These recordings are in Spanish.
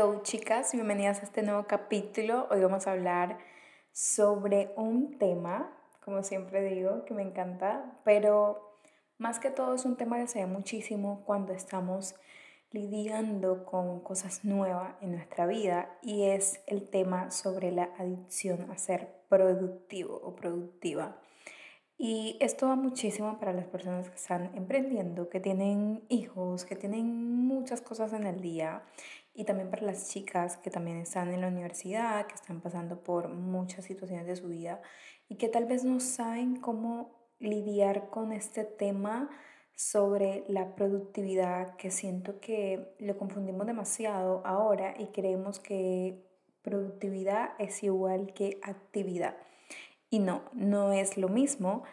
Hello chicas, bienvenidas a este nuevo capítulo. Hoy vamos a hablar sobre un tema, como siempre digo, que me encanta, pero más que todo es un tema que se ve muchísimo cuando estamos lidiando con cosas nuevas en nuestra vida y es el tema sobre la adicción a ser productivo o productiva. Y esto va muchísimo para las personas que están emprendiendo, que tienen hijos, que tienen muchas cosas en el día. Y también para las chicas que también están en la universidad, que están pasando por muchas situaciones de su vida y que tal vez no saben cómo lidiar con este tema sobre la productividad, que siento que lo confundimos demasiado ahora y creemos que productividad es igual que actividad. Y no, no es lo mismo.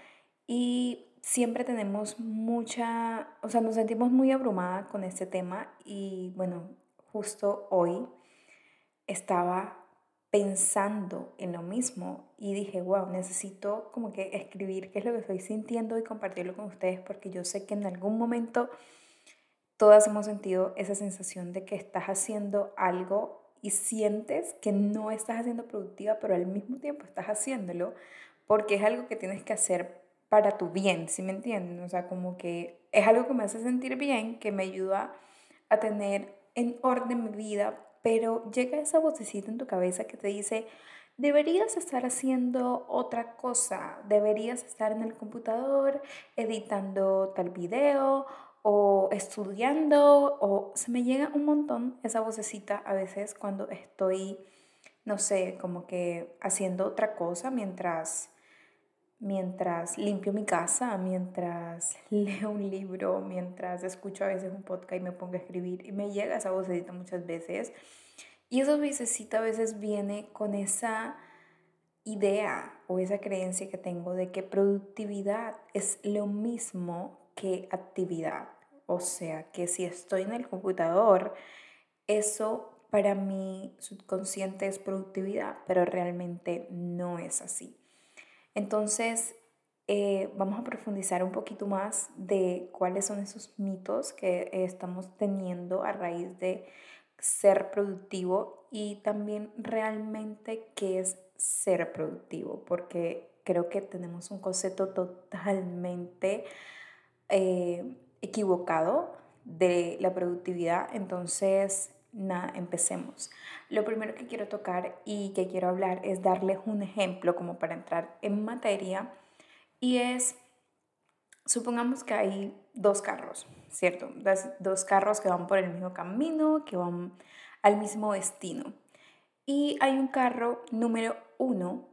Y siempre tenemos mucha, o sea, nos sentimos muy abrumada con este tema y bueno, justo hoy estaba pensando en lo mismo y dije, wow, necesito como que escribir qué es lo que estoy sintiendo y compartirlo con ustedes porque yo sé que en algún momento todas hemos sentido esa sensación de que estás haciendo algo y sientes que no estás haciendo productiva, pero al mismo tiempo estás haciéndolo porque es algo que tienes que hacer para tu bien, ¿sí me entienden? O sea, como que es algo que me hace sentir bien, que me ayuda a tener en orden mi vida, pero llega esa vocecita en tu cabeza que te dice, deberías estar haciendo otra cosa, deberías estar en el computador editando tal video o estudiando o se me llega un montón esa vocecita a veces cuando estoy, no sé, como que haciendo otra cosa mientras mientras limpio mi casa, mientras leo un libro, mientras escucho a veces un podcast y me pongo a escribir y me llega esa vocecita muchas veces. Y esa vocecita a veces viene con esa idea o esa creencia que tengo de que productividad es lo mismo que actividad. O sea, que si estoy en el computador, eso para mi subconsciente es productividad, pero realmente no es así. Entonces, eh, vamos a profundizar un poquito más de cuáles son esos mitos que estamos teniendo a raíz de ser productivo y también realmente qué es ser productivo, porque creo que tenemos un concepto totalmente eh, equivocado de la productividad. Entonces, nada, empecemos. Lo primero que quiero tocar y que quiero hablar es darles un ejemplo como para entrar en materia y es, supongamos que hay dos carros, ¿cierto? Dos, carros que van por el mismo camino, que van al mismo destino. Y hay un carro número uno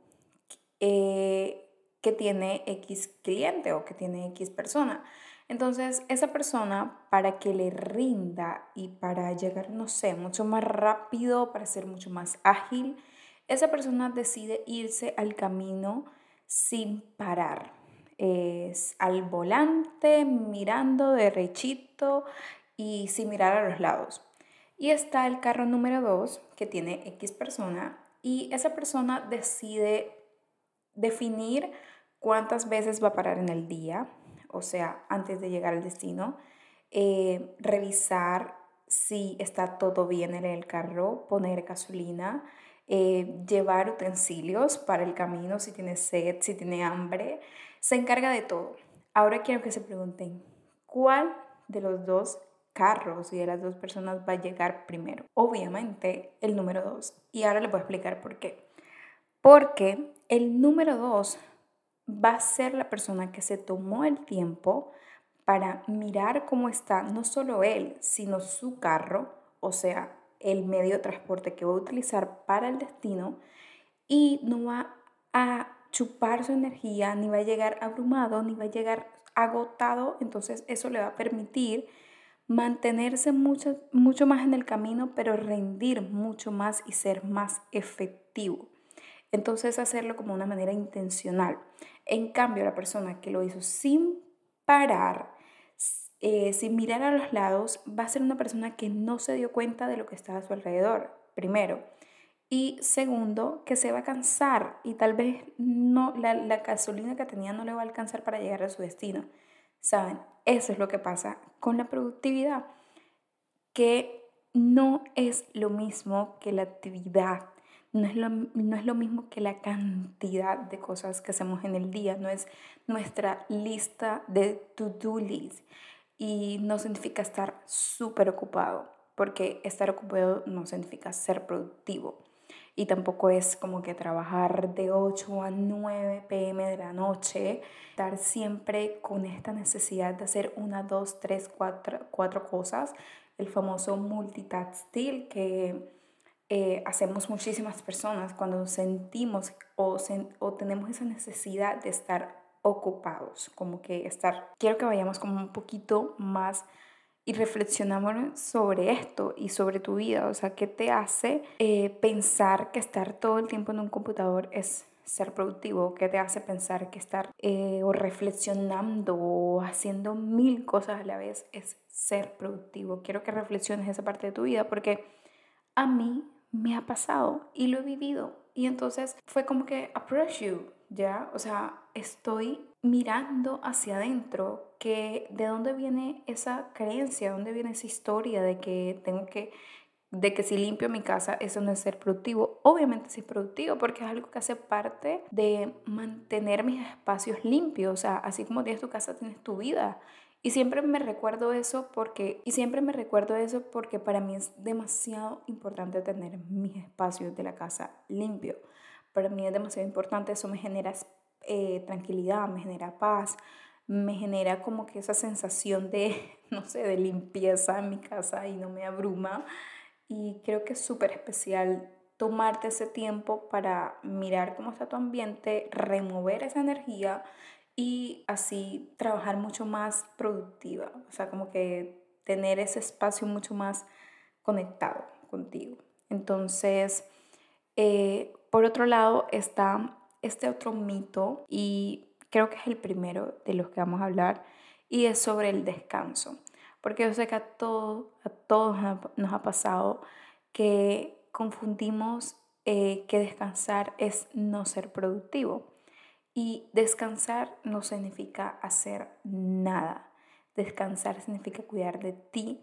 eh, que tiene X cliente o que tiene X persona. Entonces, esa persona, para que le rinda y para llegar, no sé, mucho más rápido, para ser mucho más ágil, esa persona decide irse al camino sin parar. Es al volante, mirando derechito y sin mirar a los lados. Y está el carro número 2 que tiene X persona y esa persona decide definir cuántas veces va a parar en el día, o sea, antes de llegar al destino, eh, revisar si está todo bien en el carro, poner gasolina, eh, llevar utensilios para el camino, si tiene sed, si tiene hambre, se encarga de todo. Ahora quiero que se pregunten, ¿cuál de los dos carros y de las dos personas va a llegar primero? Obviamente el número dos. Y ahora les voy a explicar por qué. Porque el número dos va a ser la persona que se tomó el tiempo para mirar cómo está no solo él, sino su carro, o sea, el medio de transporte que va a utilizar para el destino y no va a chupar su energía, ni va a llegar abrumado, ni va a llegar agotado, entonces eso le va a permitir mantenerse mucho, mucho más en el camino, pero rendir mucho más y ser más efectivo. Entonces hacerlo como una manera intencional. En cambio, la persona que lo hizo sin parar, eh, sin mirar a los lados, va a ser una persona que no se dio cuenta de lo que estaba a su alrededor, primero. Y segundo, que se va a cansar y tal vez no, la, la gasolina que tenía no le va a alcanzar para llegar a su destino. ¿Saben? Eso es lo que pasa con la productividad. Que no es lo mismo que la actividad, no es, lo, no es lo mismo que la cantidad de cosas que hacemos en el día, no es nuestra lista de to-do list. Y no significa estar súper ocupado, porque estar ocupado no significa ser productivo. Y tampoco es como que trabajar de 8 a 9 pm de la noche, estar siempre con esta necesidad de hacer una, dos, tres, cuatro, cuatro cosas, el famoso multitasking que eh, hacemos muchísimas personas cuando sentimos o, o tenemos esa necesidad de estar ocupados, como que estar, quiero que vayamos como un poquito más y reflexionamos sobre esto y sobre tu vida. O sea, ¿qué te hace eh, pensar que estar todo el tiempo en un computador es ser productivo? ¿Qué te hace pensar que estar eh, o reflexionando o haciendo mil cosas a la vez es ser productivo? Quiero que reflexiones esa parte de tu vida porque a mí me ha pasado y lo he vivido. Y entonces fue como que approach you, ¿ya? O sea, estoy mirando hacia adentro, que de dónde viene esa creencia, dónde viene esa historia de que tengo que de que si limpio mi casa eso no es ser productivo. Obviamente sí es productivo porque es algo que hace parte de mantener mis espacios limpios, o sea, así como tienes tu casa tienes tu vida. Y siempre me recuerdo eso porque y siempre me recuerdo eso porque para mí es demasiado importante tener mis espacios de la casa limpios. Para mí es demasiado importante, eso me genera eh, tranquilidad, me genera paz, me genera como que esa sensación de, no sé, de limpieza en mi casa y no me abruma. Y creo que es súper especial tomarte ese tiempo para mirar cómo está tu ambiente, remover esa energía y así trabajar mucho más productiva. O sea, como que tener ese espacio mucho más conectado contigo. Entonces, eh, por otro lado está este otro mito y creo que es el primero de los que vamos a hablar y es sobre el descanso. Porque yo sé que a, todo, a todos nos ha pasado que confundimos eh, que descansar es no ser productivo. Y descansar no significa hacer nada. Descansar significa cuidar de ti,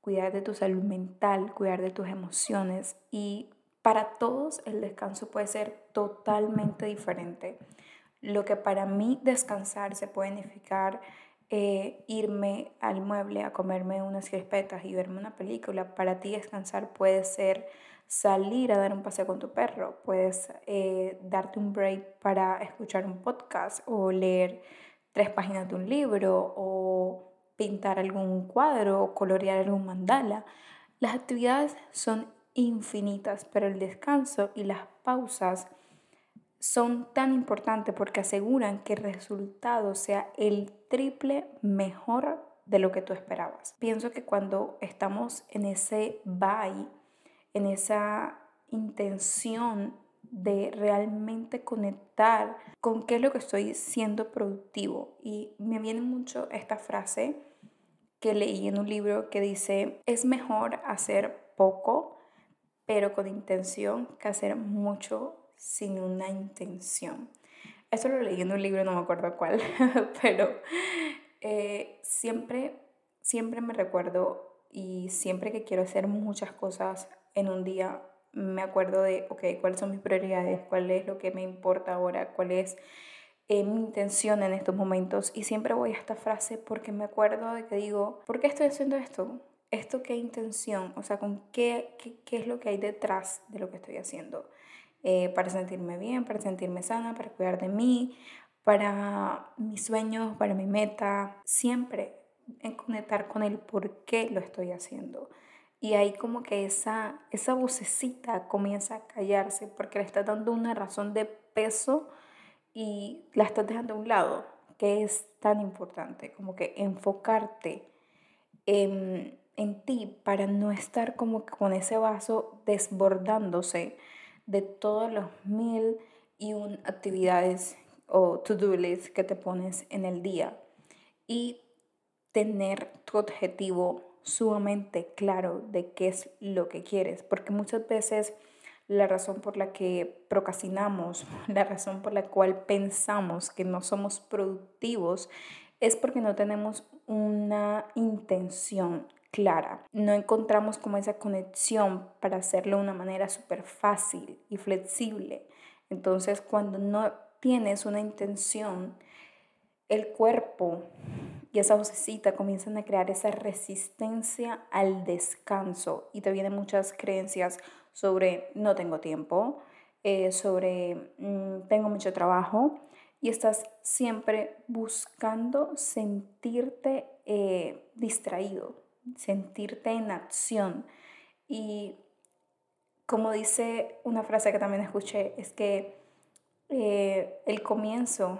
cuidar de tu salud mental, cuidar de tus emociones y para todos el descanso puede ser totalmente diferente. Lo que para mí descansar se puede significar eh, irme al mueble a comerme unas crispetas y verme una película. Para ti descansar puede ser salir a dar un paseo con tu perro, puedes eh, darte un break para escuchar un podcast o leer tres páginas de un libro o pintar algún cuadro o colorear algún mandala. Las actividades son infinitas, pero el descanso y las pausas son tan importantes porque aseguran que el resultado sea el triple mejor de lo que tú esperabas. Pienso que cuando estamos en ese bye, en esa intención de realmente conectar con qué es lo que estoy siendo productivo. Y me viene mucho esta frase que leí en un libro que dice, es mejor hacer poco pero con intención que hacer mucho sin una intención. Eso lo leí en un libro, no me acuerdo cuál, pero eh, siempre, siempre me recuerdo y siempre que quiero hacer muchas cosas en un día, me acuerdo de, ok, cuáles son mis prioridades, cuál es lo que me importa ahora, cuál es eh, mi intención en estos momentos. Y siempre voy a esta frase porque me acuerdo de que digo, ¿por qué estoy haciendo esto? ¿esto qué intención? O sea, ¿con qué, qué, es lo que hay detrás de lo que estoy haciendo? Eh, para sentirme bien, para sentirme sana, para cuidar de mí, para mis sueños, para mi meta. Siempre en conectar con el por qué lo estoy haciendo. Y ahí como que esa, esa vocecita comienza a callarse porque le estás dando una razón de peso y la estás dejando a un lado, que es tan importante, como que enfocarte en en ti para no estar como con ese vaso desbordándose de todos los mil y un actividades o to-do list que te pones en el día. Y tener tu objetivo sumamente claro de qué es lo que quieres, porque muchas veces la razón por la que procrastinamos, la razón por la cual pensamos que no somos productivos es porque no tenemos una intención clara. No encontramos como esa conexión para hacerlo de una manera súper fácil y flexible. Entonces, cuando no tienes una intención, el cuerpo y esa vocecita comienzan a crear esa resistencia al descanso y te vienen muchas creencias sobre no tengo tiempo, eh, sobre mm, tengo mucho trabajo y estás siempre buscando sentirte eh, distraído, sentirte en acción. Y como dice una frase que también escuché, es que eh, el comienzo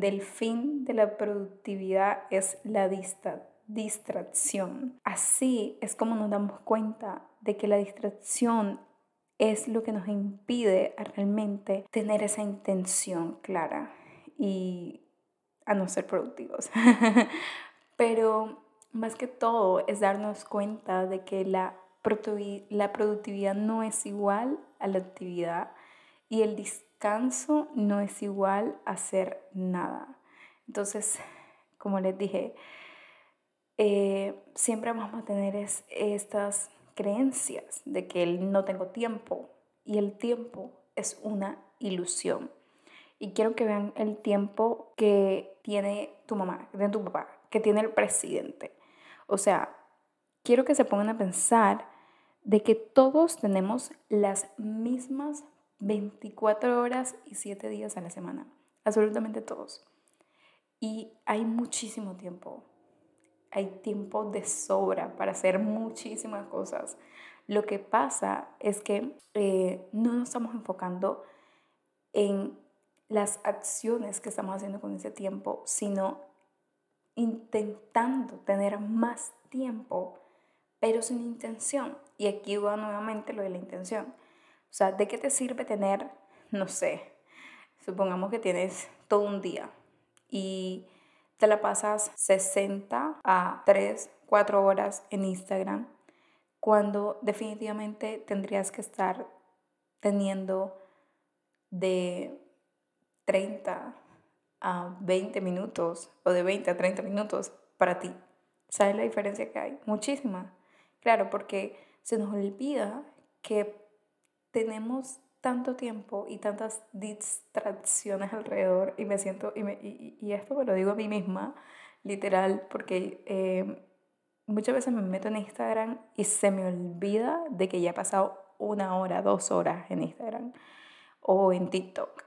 del fin de la productividad es la distracción. Así es como nos damos cuenta de que la distracción es lo que nos impide realmente tener esa intención clara y a no ser productivos. Pero más que todo es darnos cuenta de que la, la productividad no es igual a la actividad y el descanso no es igual a hacer nada. Entonces, como les dije, eh, siempre vamos a tener estas creencias de que no tengo tiempo y el tiempo es una ilusión. Y quiero que vean el tiempo que tiene tu mamá, que tiene tu papá, que tiene el presidente. O sea, quiero que se pongan a pensar de que todos tenemos las mismas 24 horas y 7 días a la semana, absolutamente todos. Y hay muchísimo tiempo, hay tiempo de sobra para hacer muchísimas cosas. Lo que pasa es que eh, no nos estamos enfocando en las acciones que estamos haciendo con ese tiempo, sino intentando tener más tiempo, pero sin intención. Y aquí va nuevamente lo de la intención. O sea, ¿de qué te sirve tener, no sé, supongamos que tienes todo un día y te la pasas 60 a 3, 4 horas en Instagram, cuando definitivamente tendrías que estar teniendo de 30 a 20 minutos o de 20 a 30 minutos para ti. ¿Sabes la diferencia que hay? Muchísima. Claro, porque se nos olvida que tenemos tanto tiempo y tantas distracciones alrededor y me siento, y, y, esto me lo digo a mí misma, literal, porque eh, muchas veces me meto en Instagram y se me olvida de que ya he pasado una hora, dos horas en Instagram o en TikTok.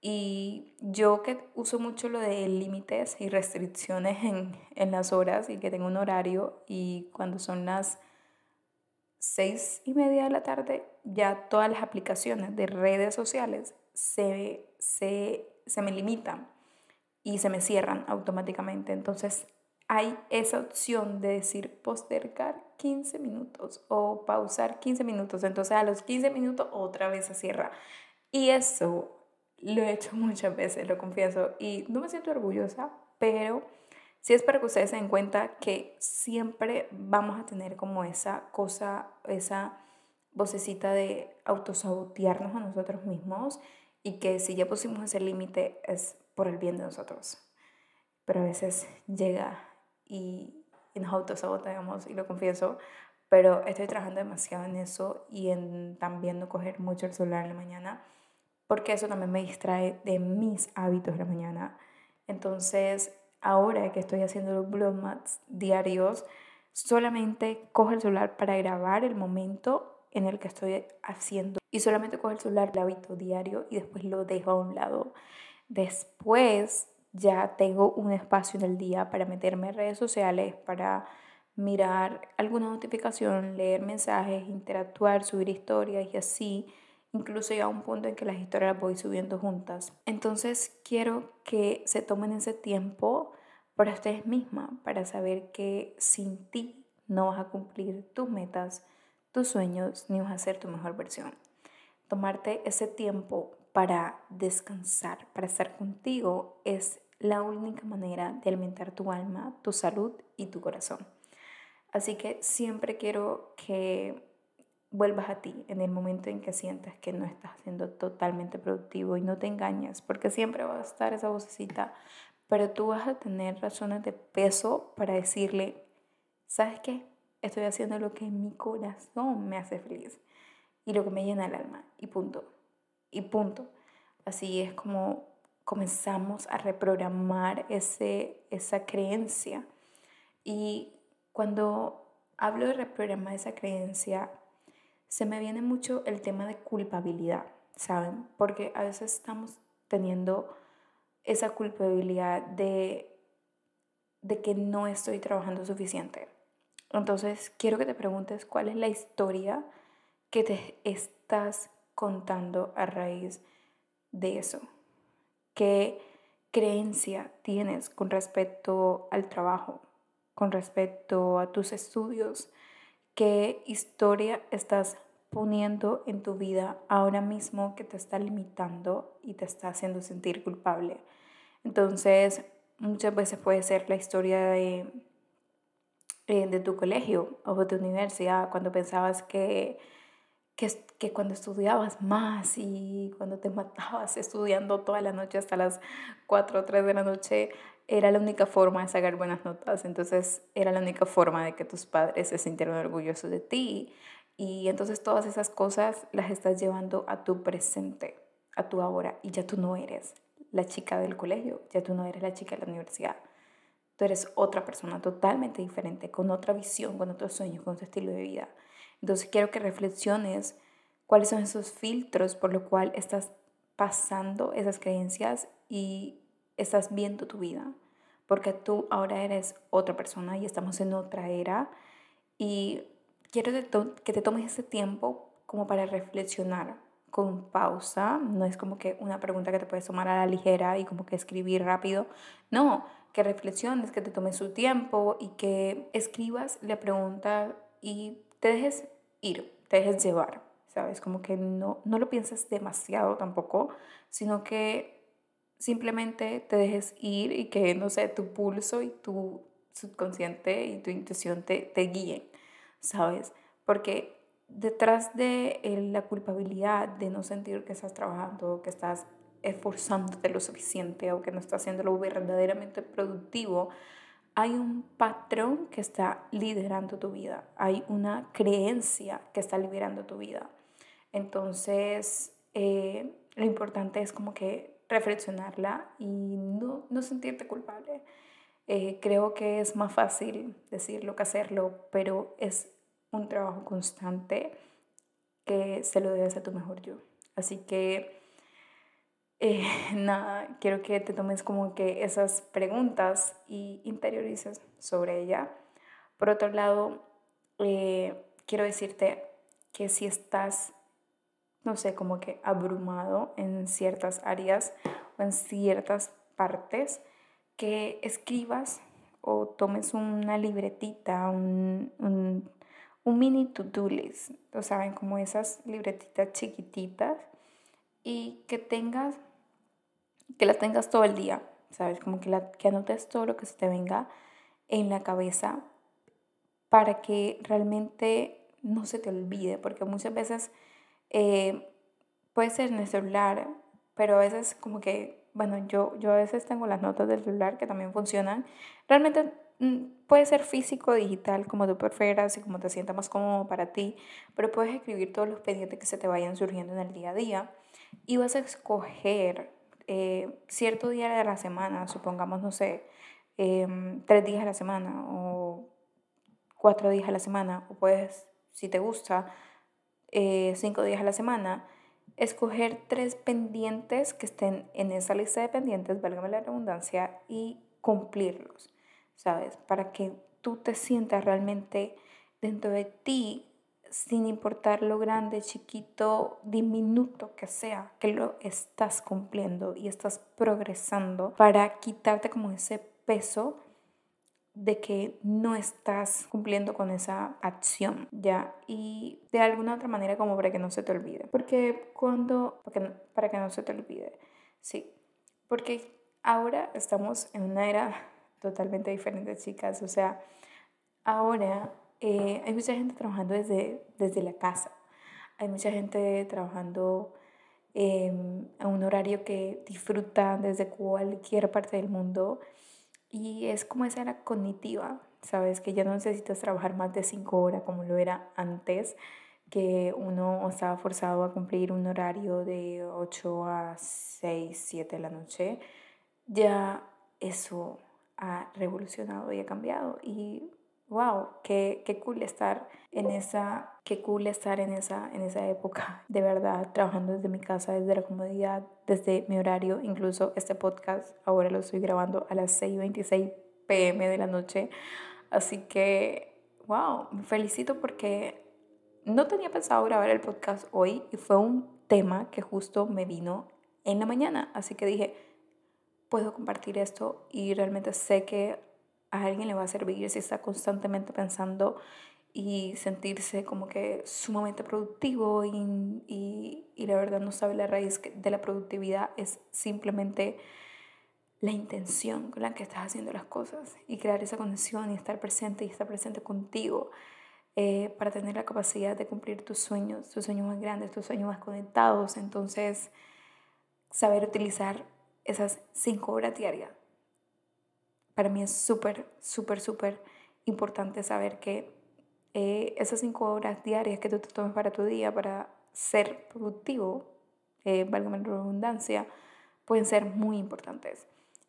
Y yo que uso mucho lo de límites y restricciones en, en las horas y que tengo un horario y cuando son las seis y media de la tarde ya todas las aplicaciones de redes sociales se, se, se me limitan y se me cierran automáticamente. Entonces hay esa opción de decir postergar 15 minutos o pausar 15 minutos. Entonces a los 15 minutos otra vez se cierra. Y eso lo he hecho muchas veces, lo confieso. Y no me siento orgullosa, pero Sí es para que ustedes se den cuenta que siempre vamos a tener como esa cosa, esa vocecita de autosabotearnos a nosotros mismos y que si ya pusimos ese límite es por el bien de nosotros. Pero a veces llega y, y nos autosaboteamos y lo confieso, pero estoy trabajando demasiado en eso y en también no coger mucho el celular en la mañana porque eso también me distrae de mis hábitos de la mañana. Entonces, ahora que estoy haciendo los blogmats diarios, solamente cojo el celular para grabar el momento en el que estoy haciendo y solamente cojo el celular el hábito diario y después lo dejo a un lado. Después ya tengo un espacio en el día para meterme en redes sociales, para mirar alguna notificación, leer mensajes, interactuar, subir historias y así incluso ya a un punto en que las historias las voy subiendo juntas. Entonces quiero que se tomen ese tiempo para ustedes mismas, para saber que sin ti no vas a cumplir tus metas, tus sueños, ni vas a ser tu mejor versión. Tomarte ese tiempo para descansar, para estar contigo, es la única manera de alimentar tu alma, tu salud y tu corazón. Así que siempre quiero que vuelvas a ti en el momento en que sientas que no estás siendo totalmente productivo y no te engañas, porque siempre va a estar esa vocecita, pero tú vas a tener razones de peso para decirle, ¿sabes qué? estoy haciendo lo que mi corazón me hace feliz y lo que me llena el alma y punto. Y punto. Así es como comenzamos a reprogramar ese, esa creencia. Y cuando hablo de reprogramar esa creencia, se me viene mucho el tema de culpabilidad, ¿saben? Porque a veces estamos teniendo esa culpabilidad de, de que no estoy trabajando suficiente. Entonces, quiero que te preguntes cuál es la historia que te estás contando a raíz de eso. ¿Qué creencia tienes con respecto al trabajo, con respecto a tus estudios? ¿Qué historia estás poniendo en tu vida ahora mismo que te está limitando y te está haciendo sentir culpable? Entonces, muchas veces puede ser la historia de, eh, de tu colegio o de tu universidad, cuando pensabas que que, cuando estudiabas más y cuando te matabas estudiando toda la noche hasta las 4 o 3 de la noche, era la única forma de sacar buenas notas. Entonces era la única forma de que tus padres se sintieran orgullosos de ti. Y entonces todas esas cosas las estás llevando a tu presente, a tu ahora. Y ya tú no eres la chica del colegio, ya tú no eres la chica de la universidad. Tú eres otra persona totalmente diferente, con otra visión, con otros sueños, con otro estilo de vida. Entonces quiero que reflexiones cuáles son esos filtros por lo cual estás pasando esas creencias y estás viendo tu vida. Porque tú ahora eres otra persona y estamos en otra era. Y quiero que te tomes ese tiempo como para reflexionar con pausa. No es como que una pregunta que te puedes tomar a la ligera y como que escribir rápido. No, que reflexiones, que te tomes su tiempo y que escribas la pregunta y te dejes ir, te dejes llevar, ¿sabes? Como que no, no lo pienses demasiado tampoco, sino que simplemente te dejes ir y que, no sé, tu pulso y tu subconsciente y tu intuición te, te guíen, ¿sabes? Porque detrás de la culpabilidad de no sentir que estás trabajando, que estás esforzándote lo suficiente o que no estás haciendo lo verdaderamente productivo, hay un patrón que está liderando tu vida, hay una creencia que está liderando tu vida. Entonces, eh, lo importante es como que reflexionarla y no, no sentirte culpable. Eh, creo que es más fácil decirlo que hacerlo, pero es un trabajo constante que se lo debes a tu mejor yo. Así que eh, nada, quiero que te tomes como que esas preguntas y interiorices sobre ella. Por otro lado, eh, quiero decirte que si estás, no sé, como que abrumado en ciertas áreas o en ciertas partes, que escribas o tomes una libretita, un, un, mini to-do list, o saben, como esas libretitas chiquititas y que tengas que la tengas todo el día, ¿sabes? Como que, la, que anotes todo lo que se te venga en la cabeza para que realmente no se te olvide, porque muchas veces eh, puede ser en el celular, pero a veces como que, bueno, yo, yo a veces tengo las notas del celular que también funcionan. Realmente mm, puede ser físico, digital, como tú prefieras y como te sienta más cómodo para ti, pero puedes escribir todos los pendientes que se te vayan surgiendo en el día a día y vas a escoger eh, cierto día de la semana, supongamos, no sé, em, tres días a la semana o cuatro días a la semana, o puedes, si te gusta, eh, cinco días a la semana, escoger tres pendientes que estén en esa lista de pendientes, válgame la redundancia, y cumplirlos, ¿sabes? Para que tú te sientas realmente dentro de ti sin importar lo grande, chiquito, diminuto que sea, que lo estás cumpliendo y estás progresando para quitarte como ese peso de que no estás cumpliendo con esa acción, ¿ya? Y de alguna otra manera como para que no se te olvide. Porque cuando, para que no, se te olvide, sí. Porque ahora estamos en una era totalmente diferente, chicas. O sea, ahora eh, hay mucha gente trabajando desde, desde la casa. Hay mucha gente trabajando eh, a un horario que disfrutan desde cualquier parte del mundo. Y es como esa era cognitiva, ¿sabes? Que ya no necesitas trabajar más de cinco horas como lo era antes, que uno estaba forzado a cumplir un horario de 8 a 6, 7 de la noche. Ya eso ha revolucionado y ha cambiado. Y wow, qué, qué cool estar en esa, qué cool estar en esa, en esa época, de verdad, trabajando desde mi casa, desde la comodidad, desde mi horario, incluso este podcast ahora lo estoy grabando a las 6.26 pm de la noche, así que, wow, me felicito porque no tenía pensado grabar el podcast hoy y fue un tema que justo me vino en la mañana, así que dije, puedo compartir esto y realmente sé que a alguien le va a servir si está constantemente pensando y sentirse como que sumamente productivo y, y, y, la verdad no sabe la raíz de la productividad es simplemente la intención con la que estás haciendo las cosas y crear esa conexión y estar presente y estar presente contigo eh, para tener la capacidad de cumplir tus sueños, tus sueños más grandes, tus sueños más conectados. Entonces, saber utilizar esas cinco horas diarias. Para mí es súper, súper, súper importante saber que eh, esas cinco horas diarias que tú te tomes para tu día, para ser productivo, eh, valga la redundancia, pueden ser muy importantes.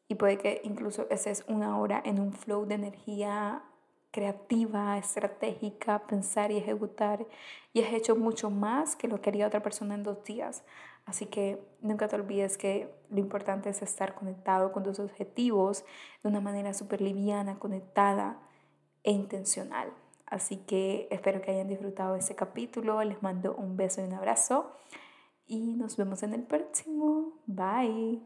Y puede que incluso es una hora en un flow de energía creativa, estratégica, pensar y ejecutar, y has hecho mucho más que lo que haría otra persona en dos días. Así que nunca te olvides que lo importante es estar conectado con tus objetivos de una manera súper liviana, conectada e intencional. Así que espero que hayan disfrutado este capítulo. Les mando un beso y un abrazo. Y nos vemos en el próximo. Bye.